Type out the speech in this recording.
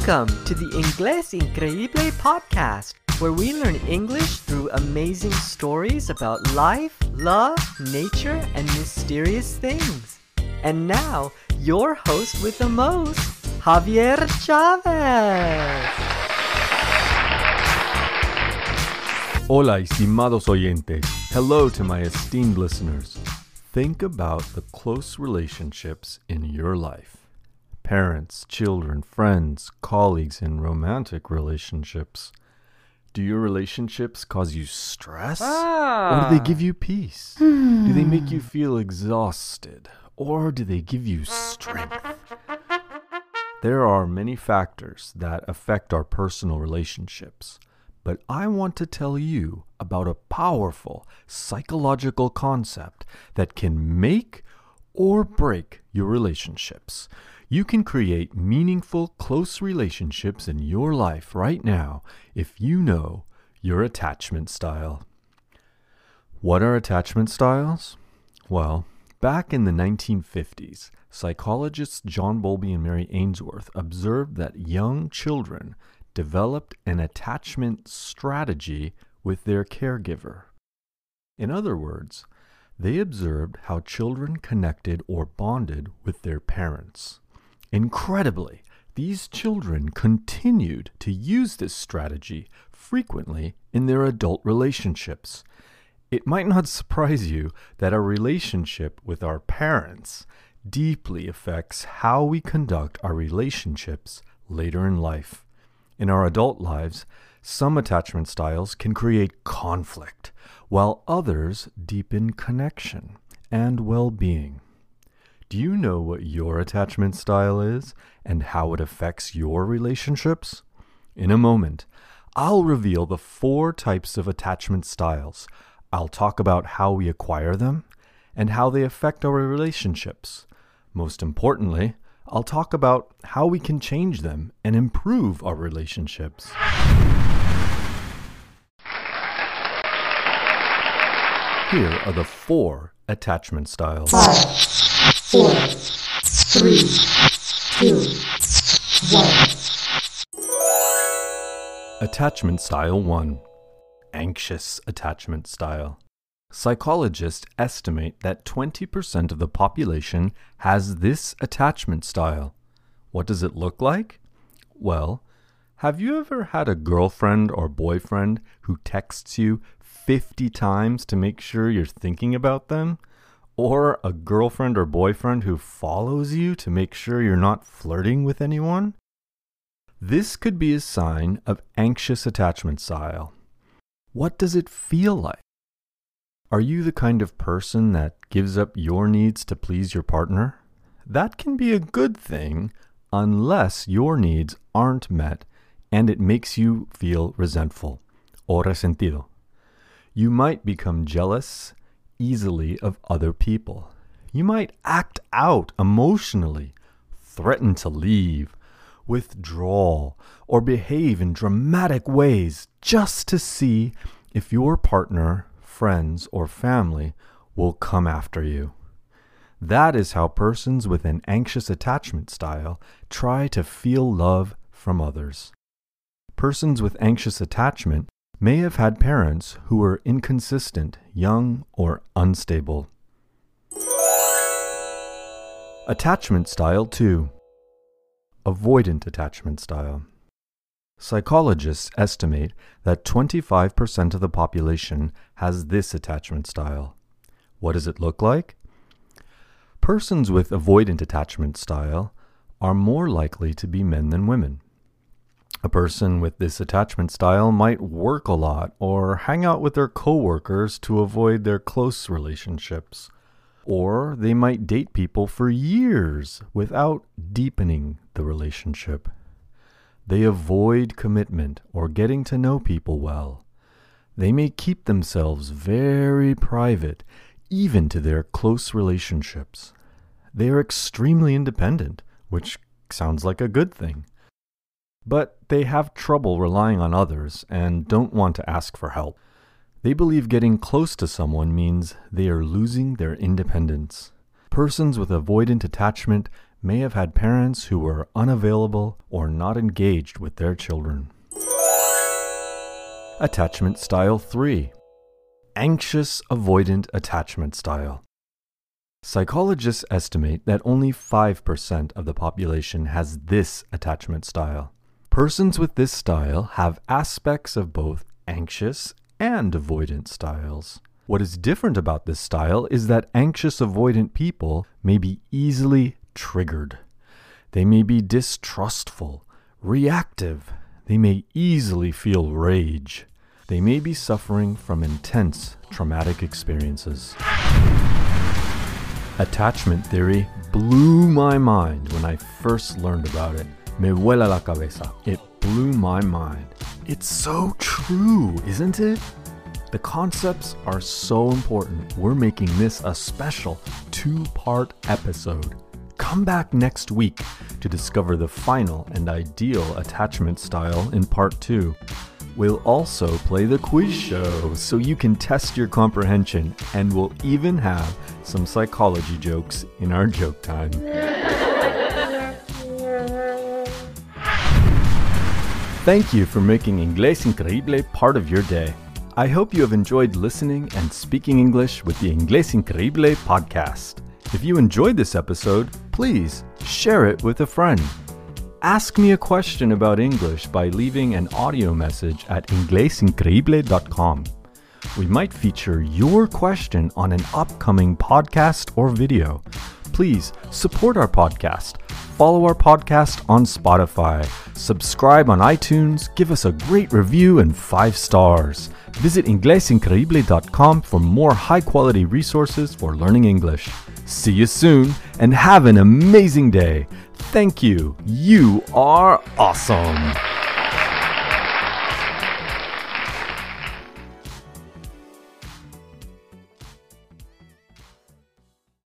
Welcome to the Inglés Increíble podcast, where we learn English through amazing stories about life, love, nature, and mysterious things. And now, your host with the most, Javier Chavez. Hola, estimados oyentes. Hello to my esteemed listeners. Think about the close relationships in your life parents, children, friends, colleagues, and romantic relationships. Do your relationships cause you stress? Or do they ah. give you peace? Do they make you feel exhausted? Or do they give you strength? There are many factors that affect our personal relationships, but I want to tell you about a powerful psychological concept that can make or break your relationships. You can create meaningful, close relationships in your life right now if you know your attachment style. What are attachment styles? Well, back in the 1950s, psychologists John Bowlby and Mary Ainsworth observed that young children developed an attachment strategy with their caregiver. In other words, they observed how children connected or bonded with their parents. Incredibly, these children continued to use this strategy frequently in their adult relationships. It might not surprise you that a relationship with our parents deeply affects how we conduct our relationships later in life. In our adult lives, some attachment styles can create conflict, while others deepen connection and well being. Do you know what your attachment style is and how it affects your relationships? In a moment, I'll reveal the four types of attachment styles. I'll talk about how we acquire them and how they affect our relationships. Most importantly, I'll talk about how we can change them and improve our relationships. Here are the four attachment styles. Five, four, three, two, one. Attachment Style 1 Anxious Attachment Style. Psychologists estimate that 20% of the population has this attachment style. What does it look like? Well, have you ever had a girlfriend or boyfriend who texts you 50 times to make sure you're thinking about them? Or a girlfriend or boyfriend who follows you to make sure you're not flirting with anyone? This could be a sign of anxious attachment style. What does it feel like? Are you the kind of person that gives up your needs to please your partner? That can be a good thing unless your needs aren't met and it makes you feel resentful or resentido. You might become jealous easily of other people. You might act out emotionally, threaten to leave, withdraw, or behave in dramatic ways just to see if your partner, friends, or family will come after you. That is how persons with an anxious attachment style try to feel love from others. Persons with anxious attachment may have had parents who were inconsistent, young, or unstable. Attachment Style 2 Avoidant Attachment Style Psychologists estimate that 25% of the population has this attachment style. What does it look like? Persons with avoidant attachment style are more likely to be men than women. A person with this attachment style might work a lot or hang out with their coworkers to avoid their close relationships. Or they might date people for years without deepening the relationship. They avoid commitment or getting to know people well. They may keep themselves very private, even to their close relationships. They are extremely independent, which sounds like a good thing. But they have trouble relying on others and don't want to ask for help. They believe getting close to someone means they are losing their independence. Persons with avoidant attachment may have had parents who were unavailable or not engaged with their children. Attachment Style 3 Anxious Avoidant Attachment Style. Psychologists estimate that only 5% of the population has this attachment style. Persons with this style have aspects of both anxious and avoidant styles. What is different about this style is that anxious avoidant people may be easily triggered. They may be distrustful, reactive. They may easily feel rage. They may be suffering from intense traumatic experiences. Attachment theory blew my mind when I first learned about it. Me vuela la cabeza. It blew my mind. It's so true, isn't it? The concepts are so important, we're making this a special two part episode. Come back next week to discover the final and ideal attachment style in part two. We'll also play the quiz show so you can test your comprehension, and we'll even have some psychology jokes in our joke time. Thank you for making Inglés Increíble part of your day. I hope you have enjoyed listening and speaking English with the Inglés Increíble podcast. If you enjoyed this episode, please share it with a friend. Ask me a question about English by leaving an audio message at inglesincreíble.com. We might feature your question on an upcoming podcast or video. Please support our podcast. Follow our podcast on Spotify. Subscribe on iTunes. Give us a great review and five stars. Visit inglesincreíble.com for more high quality resources for learning English. See you soon and have an amazing day. Thank you. You are awesome.